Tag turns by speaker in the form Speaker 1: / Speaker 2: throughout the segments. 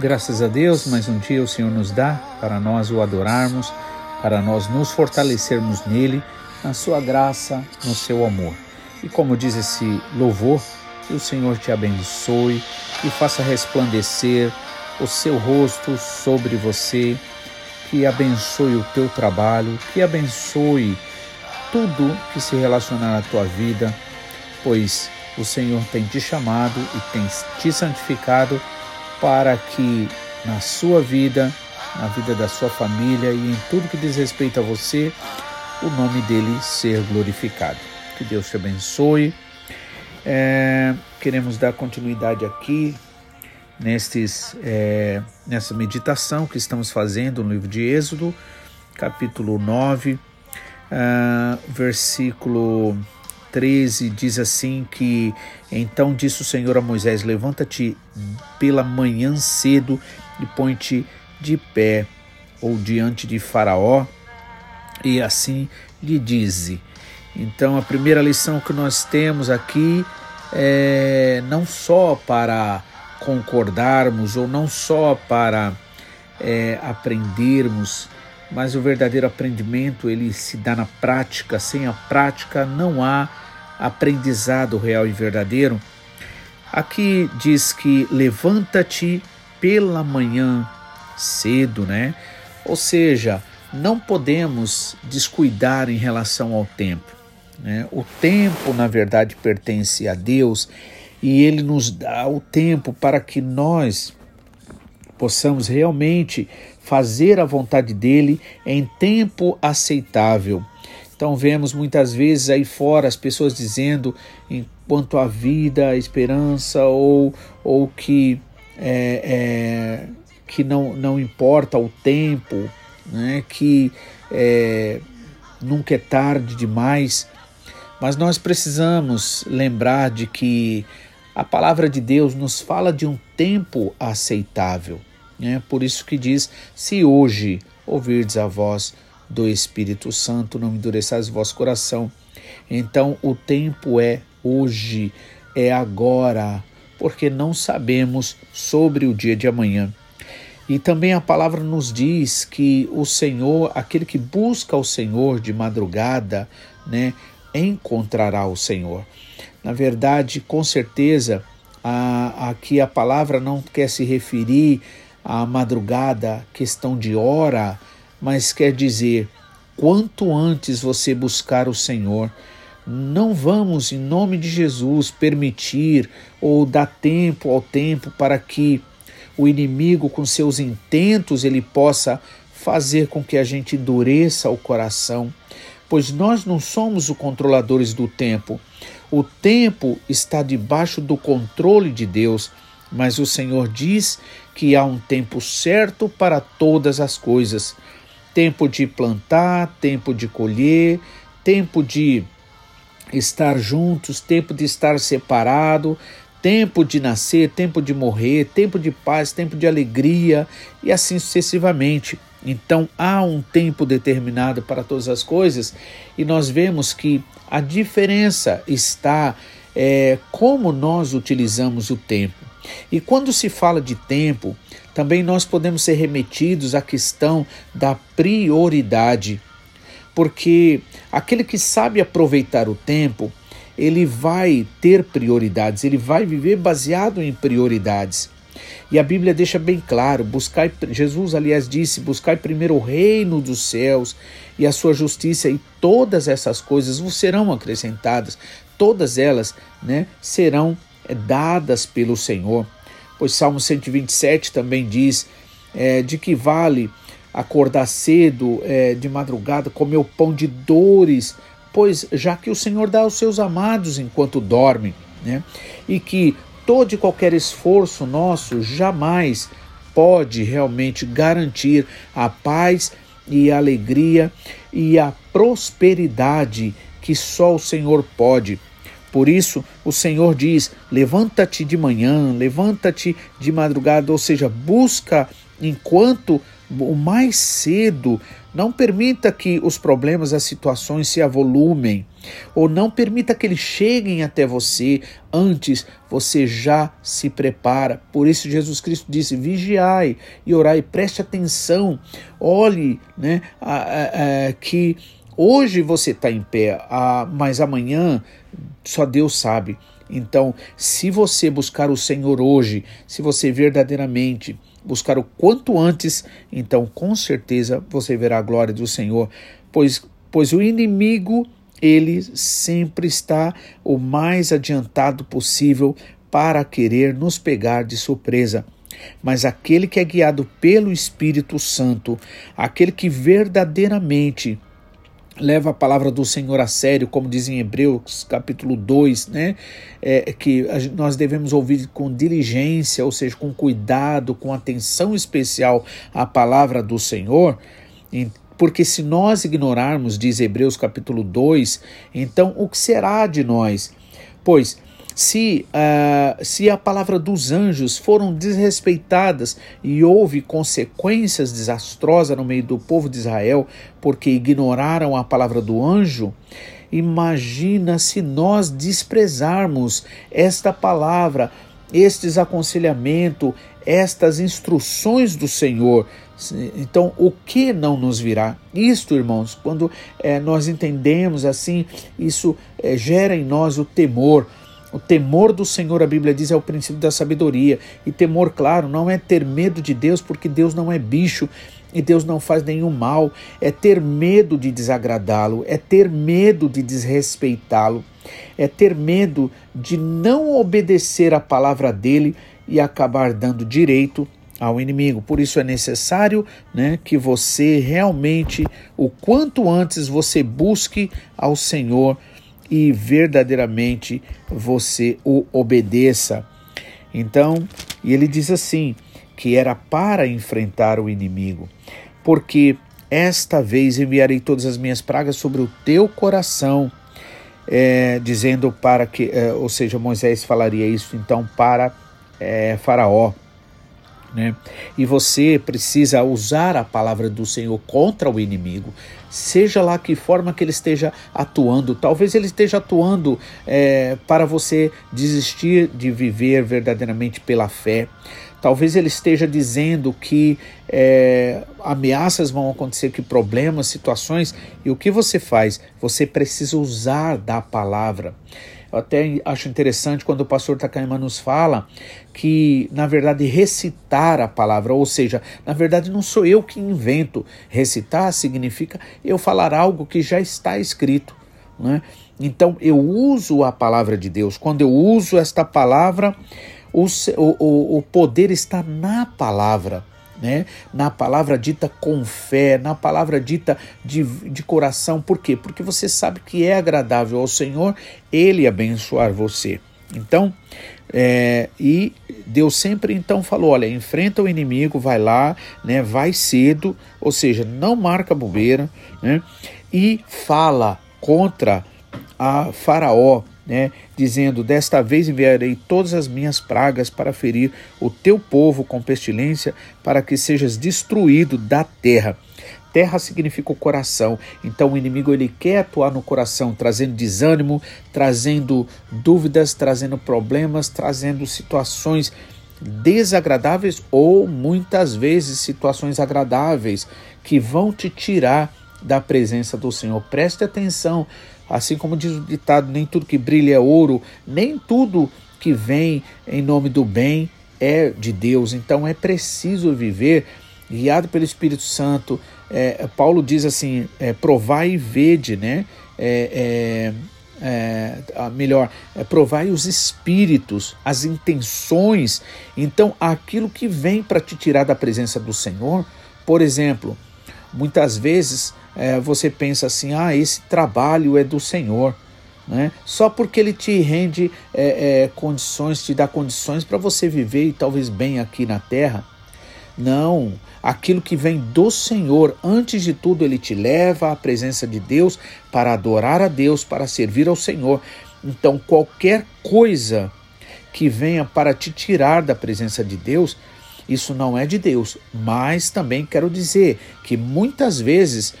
Speaker 1: Graças a Deus, mais um dia o Senhor nos dá para nós o adorarmos, para nós nos fortalecermos nele, na sua graça, no seu amor. E como diz esse louvor, que o Senhor te abençoe e faça resplandecer o seu rosto sobre você, que abençoe o teu trabalho, que abençoe tudo que se relacionar à tua vida, pois o Senhor tem te chamado e tem te santificado para que na sua vida, na vida da sua família e em tudo que diz respeito a você, o nome dele ser glorificado. Que Deus te abençoe. É, queremos dar continuidade aqui nestes, é, nessa meditação que estamos fazendo no livro de Êxodo, capítulo 9, é, versículo 13 diz assim que então disse o Senhor a Moisés: Levanta-te pela manhã cedo e põe-te de pé ou diante de Faraó, e assim lhe dize. Então a primeira lição que nós temos aqui é não só para concordarmos ou não só para é, aprendermos, mas o verdadeiro aprendimento ele se dá na prática. Sem a prática não há aprendizado real e verdadeiro. Aqui diz que levanta-te pela manhã cedo, né? Ou seja, não podemos descuidar em relação ao tempo. Né? O tempo, na verdade, pertence a Deus e Ele nos dá o tempo para que nós possamos realmente fazer a vontade dele em tempo aceitável. Então vemos muitas vezes aí fora as pessoas dizendo enquanto a vida, a esperança ou, ou que, é, é, que não, não importa o tempo, né, que é, nunca é tarde demais. Mas nós precisamos lembrar de que a palavra de Deus nos fala de um tempo aceitável. Né? Por isso que diz: se hoje ouvirdes a voz do Espírito Santo, não endureçais o vosso coração. Então o tempo é hoje, é agora, porque não sabemos sobre o dia de amanhã. E também a palavra nos diz que o Senhor, aquele que busca o Senhor de madrugada, né, encontrará o Senhor. Na verdade, com certeza, aqui a palavra não quer se referir a madrugada, questão de hora, mas quer dizer, quanto antes você buscar o Senhor, não vamos, em nome de Jesus, permitir ou dar tempo ao tempo para que o inimigo, com seus intentos, ele possa fazer com que a gente endureça o coração, pois nós não somos os controladores do tempo. O tempo está debaixo do controle de Deus, mas o Senhor diz que há um tempo certo para todas as coisas: tempo de plantar, tempo de colher, tempo de estar juntos, tempo de estar separado, tempo de nascer, tempo de morrer, tempo de paz, tempo de alegria e assim sucessivamente. Então há um tempo determinado para todas as coisas e nós vemos que a diferença está é, como nós utilizamos o tempo. E quando se fala de tempo, também nós podemos ser remetidos à questão da prioridade, porque aquele que sabe aproveitar o tempo, ele vai ter prioridades, ele vai viver baseado em prioridades. E a Bíblia deixa bem claro, buscai, Jesus aliás disse, buscai primeiro o reino dos céus e a sua justiça e todas essas coisas vos serão acrescentadas, todas elas, né, serão dadas pelo Senhor. Pois Salmo 127 também diz é, de que vale acordar cedo, é, de madrugada, comer o pão de dores, pois já que o Senhor dá aos seus amados enquanto dormem, né? E que todo e qualquer esforço nosso jamais pode realmente garantir a paz e a alegria e a prosperidade que só o Senhor pode. Por isso, o Senhor diz: levanta-te de manhã, levanta-te de madrugada, ou seja, busca enquanto o mais cedo. Não permita que os problemas, as situações se avolumem, ou não permita que eles cheguem até você. Antes você já se prepara. Por isso Jesus Cristo disse: vigiai e orai, preste atenção, olhe, né, a, a, a, que hoje você está em pé, mas amanhã só Deus sabe. Então, se você buscar o Senhor hoje, se você verdadeiramente buscar o quanto antes, então com certeza você verá a glória do Senhor, pois, pois o inimigo, ele sempre está o mais adiantado possível para querer nos pegar de surpresa. Mas aquele que é guiado pelo Espírito Santo, aquele que verdadeiramente leva a palavra do Senhor a sério, como diz em Hebreus capítulo 2, né? É, que nós devemos ouvir com diligência, ou seja, com cuidado, com atenção especial a palavra do Senhor, porque se nós ignorarmos, diz Hebreus capítulo 2, então o que será de nós? Pois se, uh, se a palavra dos anjos foram desrespeitadas e houve consequências desastrosas no meio do povo de Israel porque ignoraram a palavra do anjo, imagina se nós desprezarmos esta palavra, estes aconselhamento, estas instruções do Senhor. Então, o que não nos virá? Isto, irmãos, quando é, nós entendemos assim, isso é, gera em nós o temor. O temor do Senhor, a Bíblia diz, é o princípio da sabedoria. E temor, claro, não é ter medo de Deus, porque Deus não é bicho e Deus não faz nenhum mal. É ter medo de desagradá-lo, é ter medo de desrespeitá-lo, é ter medo de não obedecer a palavra dele e acabar dando direito ao inimigo. Por isso é necessário né, que você realmente, o quanto antes, você busque ao Senhor e verdadeiramente você o obedeça. Então, e ele diz assim: que era para enfrentar o inimigo, porque esta vez enviarei todas as minhas pragas sobre o teu coração, é, dizendo para que, é, ou seja, Moisés falaria isso então para é, Faraó. Né? E você precisa usar a palavra do Senhor contra o inimigo, seja lá que forma que ele esteja atuando. Talvez ele esteja atuando é, para você desistir de viver verdadeiramente pela fé. Talvez ele esteja dizendo que é, ameaças vão acontecer, que problemas, situações, e o que você faz? Você precisa usar da palavra. Eu até acho interessante quando o pastor Takayama nos fala que, na verdade, recitar a palavra, ou seja, na verdade não sou eu que invento. Recitar significa eu falar algo que já está escrito. Né? Então eu uso a palavra de Deus. Quando eu uso esta palavra, o, o, o poder está na palavra né? na palavra dita com fé, na palavra dita de, de coração. Por quê? Porque você sabe que é agradável ao Senhor Ele abençoar você. Então, é, e Deus sempre então falou: olha, enfrenta o inimigo, vai lá, né, vai cedo, ou seja, não marca bobeira, né, e fala contra a Faraó, né, dizendo: Desta vez enviarei todas as minhas pragas para ferir o teu povo com pestilência, para que sejas destruído da terra. Terra significa o coração. Então o inimigo ele quer atuar no coração, trazendo desânimo, trazendo dúvidas, trazendo problemas, trazendo situações desagradáveis ou muitas vezes situações agradáveis que vão te tirar da presença do Senhor. Preste atenção Assim como diz o ditado: nem tudo que brilha é ouro, nem tudo que vem em nome do bem é de Deus. Então é preciso viver guiado pelo Espírito Santo. É, Paulo diz assim: é, provai e vede, né? É, é, é melhor, é, provai os espíritos, as intenções. Então, aquilo que vem para te tirar da presença do Senhor, por exemplo, muitas vezes é, você pensa assim: ah, esse trabalho é do Senhor. Né? Só porque ele te rende é, é, condições, te dá condições para você viver e talvez bem aqui na terra. Não, aquilo que vem do Senhor, antes de tudo, ele te leva à presença de Deus para adorar a Deus, para servir ao Senhor. Então, qualquer coisa que venha para te tirar da presença de Deus, isso não é de Deus. Mas também quero dizer que muitas vezes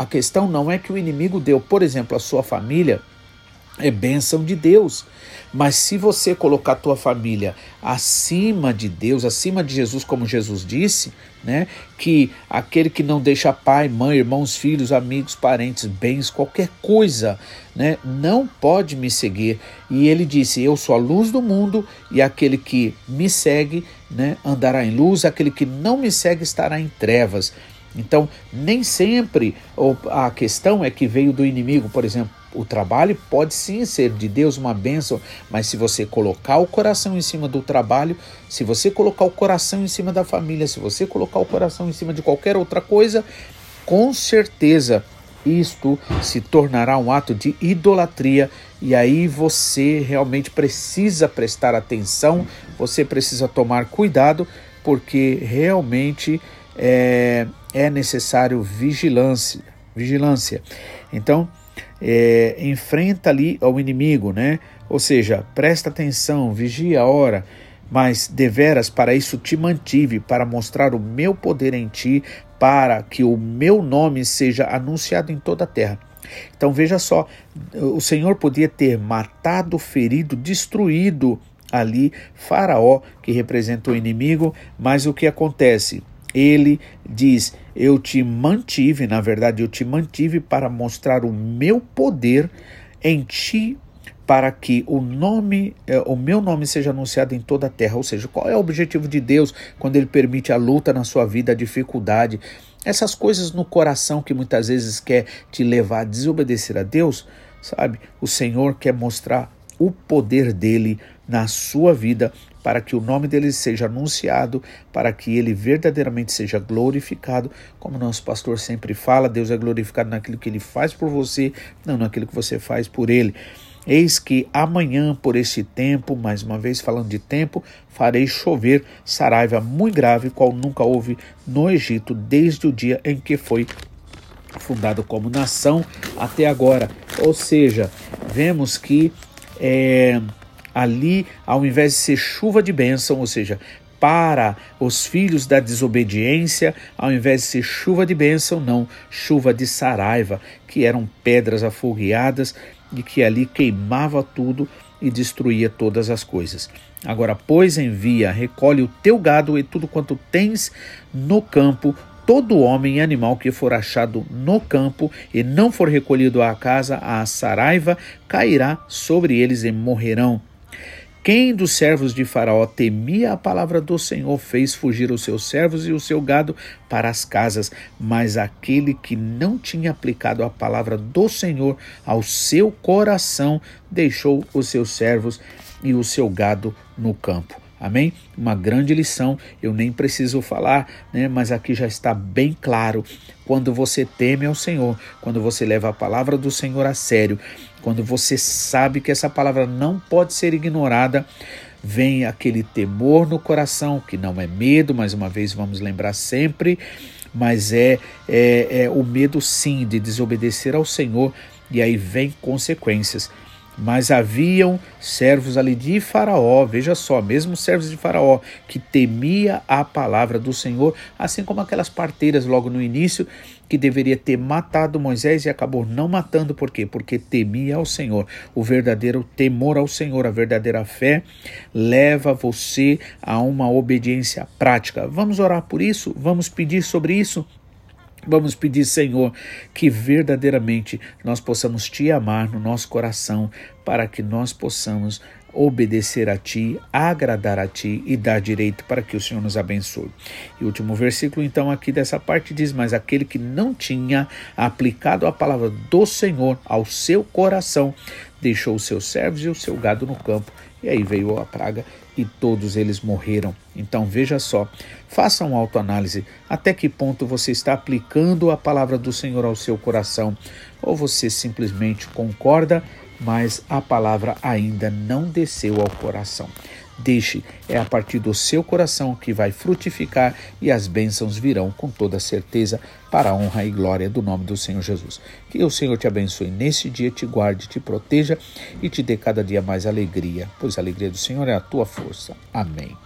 Speaker 1: a questão não é que o inimigo deu, por exemplo, a sua família é bênção de Deus. Mas se você colocar a tua família acima de Deus, acima de Jesus, como Jesus disse, né, que aquele que não deixa pai, mãe, irmãos, filhos, amigos, parentes, bens, qualquer coisa, né, não pode me seguir. E ele disse: Eu sou a luz do mundo e aquele que me segue, né, andará em luz, aquele que não me segue estará em trevas. Então, nem sempre a questão é que veio do inimigo, por exemplo, o trabalho pode sim ser de Deus uma bênção, mas se você colocar o coração em cima do trabalho, se você colocar o coração em cima da família, se você colocar o coração em cima de qualquer outra coisa, com certeza isto se tornará um ato de idolatria. E aí você realmente precisa prestar atenção, você precisa tomar cuidado, porque realmente é, é necessário vigilância. Vigilância. Então, é, enfrenta ali ao inimigo, né? Ou seja, presta atenção, vigia a hora, mas deveras para isso te mantive, para mostrar o meu poder em ti, para que o meu nome seja anunciado em toda a terra. Então veja só, o Senhor podia ter matado, ferido, destruído ali Faraó, que representa o inimigo, mas o que acontece? Ele diz: Eu te mantive, na verdade, eu te mantive para mostrar o meu poder em ti, para que o nome, eh, o meu nome seja anunciado em toda a terra. Ou seja, qual é o objetivo de Deus quando ele permite a luta na sua vida, a dificuldade, essas coisas no coração que muitas vezes quer te levar a desobedecer a Deus, sabe? O Senhor quer mostrar o poder dele na sua vida para que o nome dele seja anunciado, para que ele verdadeiramente seja glorificado, como nosso pastor sempre fala, Deus é glorificado naquilo que ele faz por você, não naquilo que você faz por ele. Eis que amanhã, por este tempo, mais uma vez falando de tempo, farei chover saraiva muito grave, qual nunca houve no Egito, desde o dia em que foi fundado como nação até agora. Ou seja, vemos que é, ali, ao invés de ser chuva de bênção, ou seja, para os filhos da desobediência, ao invés de ser chuva de bênção, não, chuva de saraiva, que eram pedras afogueadas e que ali queimava tudo e destruía todas as coisas. Agora, pois envia, recolhe o teu gado e tudo quanto tens no campo, todo homem e animal que for achado no campo e não for recolhido à casa, a saraiva cairá sobre eles e morrerão. Quem dos servos de Faraó temia a palavra do Senhor fez fugir os seus servos e o seu gado para as casas, mas aquele que não tinha aplicado a palavra do Senhor ao seu coração deixou os seus servos e o seu gado no campo. Amém? Uma grande lição, eu nem preciso falar, né? mas aqui já está bem claro. Quando você teme ao Senhor, quando você leva a palavra do Senhor a sério, quando você sabe que essa palavra não pode ser ignorada, vem aquele temor no coração, que não é medo, mais uma vez vamos lembrar sempre, mas é, é, é o medo sim de desobedecer ao Senhor, e aí vem consequências. Mas haviam servos ali de Faraó, veja só, mesmo servos de Faraó, que temia a palavra do Senhor, assim como aquelas parteiras logo no início, que deveria ter matado Moisés e acabou não matando, por quê? Porque temia ao Senhor. O verdadeiro temor ao Senhor, a verdadeira fé, leva você a uma obediência prática. Vamos orar por isso? Vamos pedir sobre isso? Vamos pedir, Senhor, que verdadeiramente nós possamos te amar no nosso coração, para que nós possamos obedecer a ti, agradar a ti e dar direito para que o Senhor nos abençoe. E o último versículo, então, aqui dessa parte diz: Mas aquele que não tinha aplicado a palavra do Senhor ao seu coração, deixou os seus servos e o seu gado no campo. E aí veio a praga e todos eles morreram. Então veja só, faça uma autoanálise até que ponto você está aplicando a palavra do Senhor ao seu coração ou você simplesmente concorda, mas a palavra ainda não desceu ao coração. Deixe, é a partir do seu coração que vai frutificar e as bênçãos virão com toda certeza para a honra e glória do nome do Senhor Jesus. Que o Senhor te abençoe nesse dia, te guarde, te proteja e te dê cada dia mais alegria, pois a alegria do Senhor é a tua força. Amém.